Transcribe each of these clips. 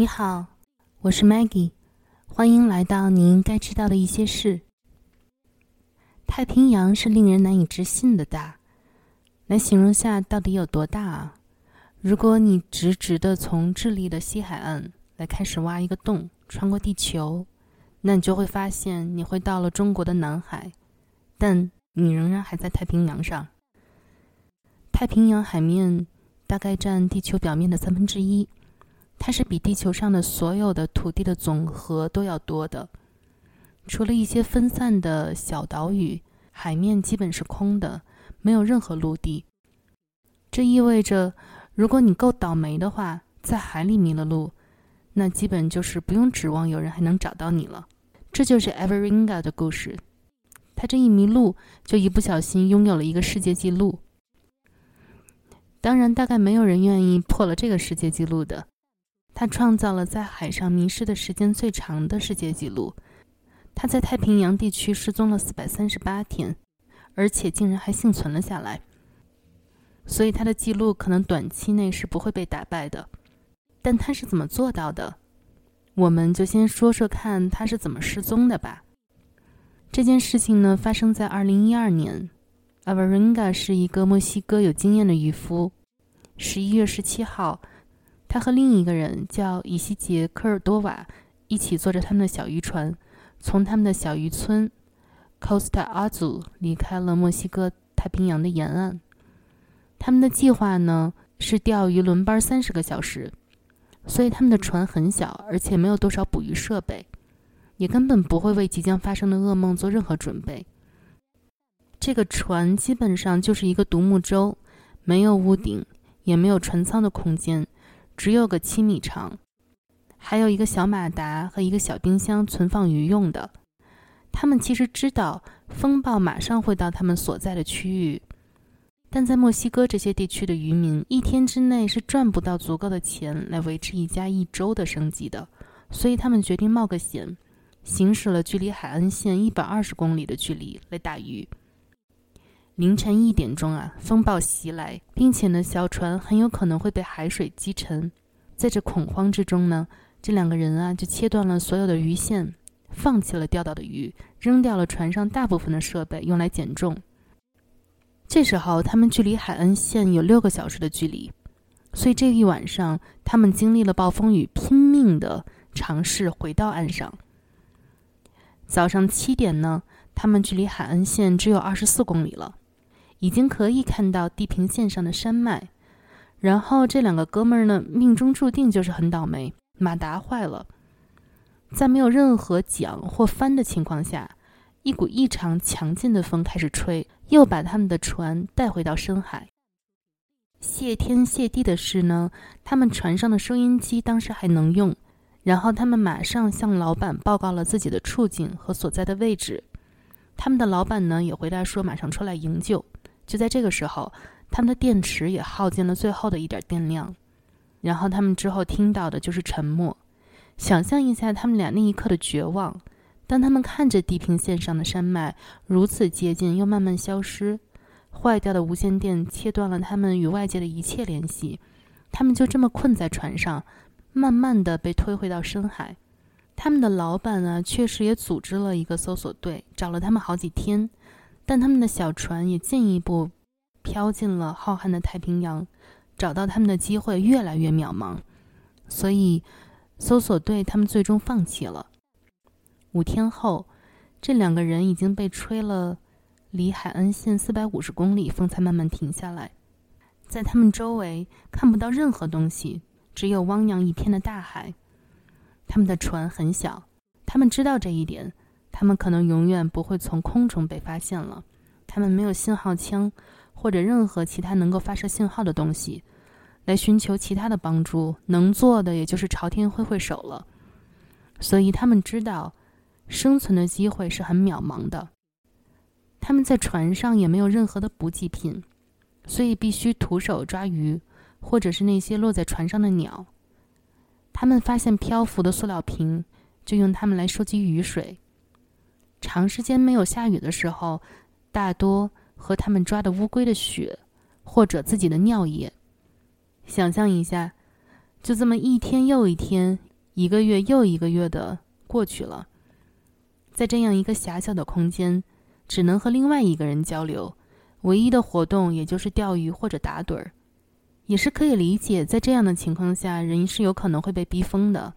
你好，我是 Maggie，欢迎来到你应该知道的一些事。太平洋是令人难以置信的大，来形容下到底有多大啊？如果你直直的从智利的西海岸来开始挖一个洞，穿过地球，那你就会发现你会到了中国的南海，但你仍然还在太平洋上。太平洋海面大概占地球表面的三分之一，它是比地球上的所有的土地的总和都要多的。除了一些分散的小岛屿，海面基本是空的，没有任何陆地。这意味着，如果你够倒霉的话，在海里迷了路，那基本就是不用指望有人还能找到你了。这就是 Everinga 的故事。他这一迷路，就一不小心拥有了一个世界纪录。当然，大概没有人愿意破了这个世界纪录的。他创造了在海上迷失的时间最长的世界纪录。他在太平洋地区失踪了四百三十八天，而且竟然还幸存了下来。所以他的记录可能短期内是不会被打败的。但他是怎么做到的？我们就先说说看他是怎么失踪的吧。这件事情呢，发生在二零一二年。a v a r i n g a 是一个墨西哥有经验的渔夫。十一月十七号，他和另一个人叫以西杰科尔多瓦一起坐着他们的小渔船。从他们的小渔村 Costa Azul 离开了墨西哥太平洋的沿岸。他们的计划呢是钓鱼轮班三十个小时，所以他们的船很小，而且没有多少捕鱼设备，也根本不会为即将发生的噩梦做任何准备。这个船基本上就是一个独木舟，没有屋顶，也没有船舱的空间，只有个七米长。还有一个小马达和一个小冰箱存放鱼用的。他们其实知道风暴马上会到他们所在的区域，但在墨西哥这些地区的渔民一天之内是赚不到足够的钱来维持一家一周的生计的，所以他们决定冒个险，行驶了距离海岸线一百二十公里的距离来打鱼。凌晨一点钟啊，风暴袭来，并且呢，小船很有可能会被海水击沉。在这恐慌之中呢。这两个人啊，就切断了所有的鱼线，放弃了钓到的鱼，扔掉了船上大部分的设备，用来减重。这时候，他们距离海岸线有六个小时的距离，所以这一晚上，他们经历了暴风雨，拼命的尝试回到岸上。早上七点呢，他们距离海岸线只有二十四公里了，已经可以看到地平线上的山脉。然后，这两个哥们儿呢，命中注定就是很倒霉。马达坏了，在没有任何桨或帆的情况下，一股异常强劲的风开始吹，又把他们的船带回到深海。谢天谢地的是呢，他们船上的收音机当时还能用，然后他们马上向老板报告了自己的处境和所在的位置。他们的老板呢也回答说马上出来营救。就在这个时候，他们的电池也耗尽了最后的一点电量。然后他们之后听到的就是沉默。想象一下他们俩那一刻的绝望。当他们看着地平线上的山脉如此接近又慢慢消失，坏掉的无线电切断了他们与外界的一切联系，他们就这么困在船上，慢慢的被推回到深海。他们的老板啊，确实也组织了一个搜索队，找了他们好几天，但他们的小船也进一步飘进了浩瀚的太平洋。找到他们的机会越来越渺茫，所以搜索队他们最终放弃了。五天后，这两个人已经被吹了离海岸线四百五十公里，风才慢慢停下来。在他们周围看不到任何东西，只有汪洋一片的大海。他们的船很小，他们知道这一点，他们可能永远不会从空中被发现了。他们没有信号枪。或者任何其他能够发射信号的东西，来寻求其他的帮助，能做的也就是朝天挥挥手了。所以他们知道，生存的机会是很渺茫的。他们在船上也没有任何的补给品，所以必须徒手抓鱼，或者是那些落在船上的鸟。他们发现漂浮的塑料瓶，就用它们来收集雨水。长时间没有下雨的时候，大多。和他们抓的乌龟的血，或者自己的尿液。想象一下，就这么一天又一天，一个月又一个月的过去了，在这样一个狭小的空间，只能和另外一个人交流，唯一的活动也就是钓鱼或者打盹儿，也是可以理解，在这样的情况下，人是有可能会被逼疯的。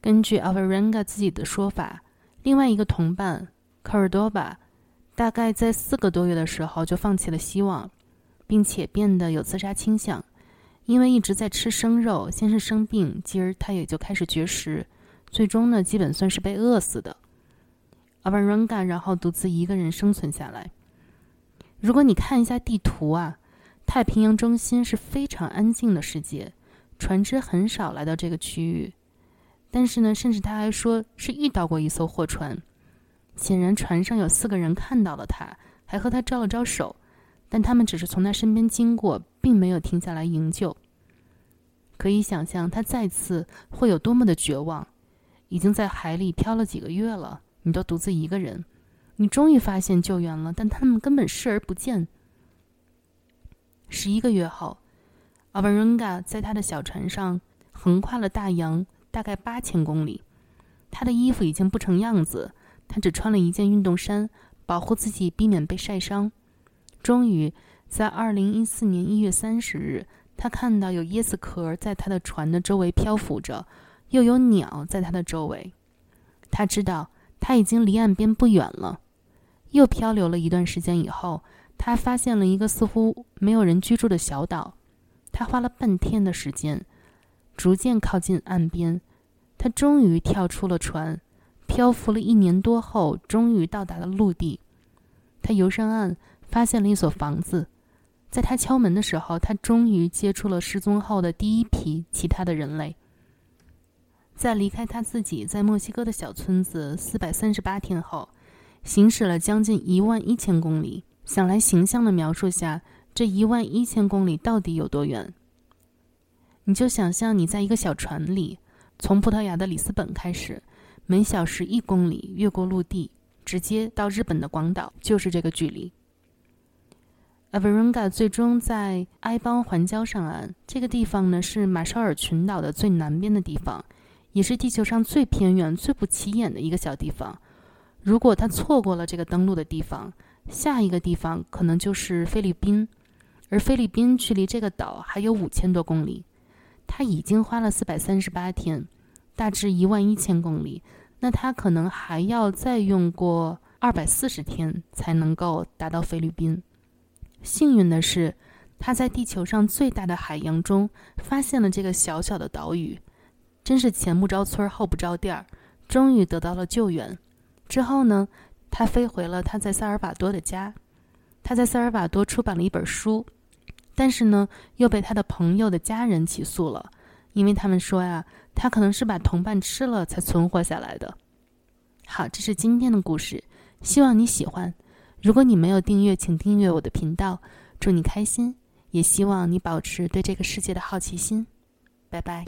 根据 a v a r a n g a 自己的说法，另外一个同伴科尔多巴，大概在四个多月的时候就放弃了希望，并且变得有自杀倾向。因为一直在吃生肉，先是生病，继而他也就开始绝食，最终呢，基本算是被饿死的。阿巴伦嘎然后独自一个人生存下来。如果你看一下地图啊，太平洋中心是非常安静的世界，船只很少来到这个区域。但是呢，甚至他还说是遇到过一艘货船，显然船上有四个人看到了他，还和他招了招手。但他们只是从他身边经过，并没有停下来营救。可以想象他再次会有多么的绝望。已经在海里漂了几个月了，你都独自一个人，你终于发现救援了，但他们根本视而不见。十一个月后，阿巴伦嘎在他的小船上横跨了大洋，大概八千公里。他的衣服已经不成样子，他只穿了一件运动衫，保护自己避免被晒伤。终于，在二零一四年一月三十日，他看到有椰子壳在他的船的周围漂浮着，又有鸟在他的周围。他知道他已经离岸边不远了。又漂流了一段时间以后，他发现了一个似乎没有人居住的小岛。他花了半天的时间，逐渐靠近岸边。他终于跳出了船，漂浮了一年多后，终于到达了陆地。他游上岸。发现了一所房子，在他敲门的时候，他终于接触了失踪后的第一批其他的人类。在离开他自己在墨西哥的小村子四百三十八天后，行驶了将近一万一千公里。想来形象的描述下，这一万一千公里到底有多远？你就想象你在一个小船里，从葡萄牙的里斯本开始，每小时一公里越过陆地，直接到日本的广岛，就是这个距离。a v a r a n g a 最终在埃邦环礁上岸。这个地方呢，是马绍尔群岛的最南边的地方，也是地球上最偏远、最不起眼的一个小地方。如果他错过了这个登陆的地方，下一个地方可能就是菲律宾，而菲律宾距离这个岛还有五千多公里。他已经花了四百三十八天，大致一万一千公里，那他可能还要再用过二百四十天才能够达到菲律宾。幸运的是，他在地球上最大的海洋中发现了这个小小的岛屿，真是前不着村后不着店儿，终于得到了救援。之后呢，他飞回了他在萨尔瓦多的家。他在萨尔瓦多出版了一本书，但是呢，又被他的朋友的家人起诉了，因为他们说呀，他可能是把同伴吃了才存活下来的。好，这是今天的故事，希望你喜欢。如果你没有订阅，请订阅我的频道。祝你开心，也希望你保持对这个世界的好奇心。拜拜。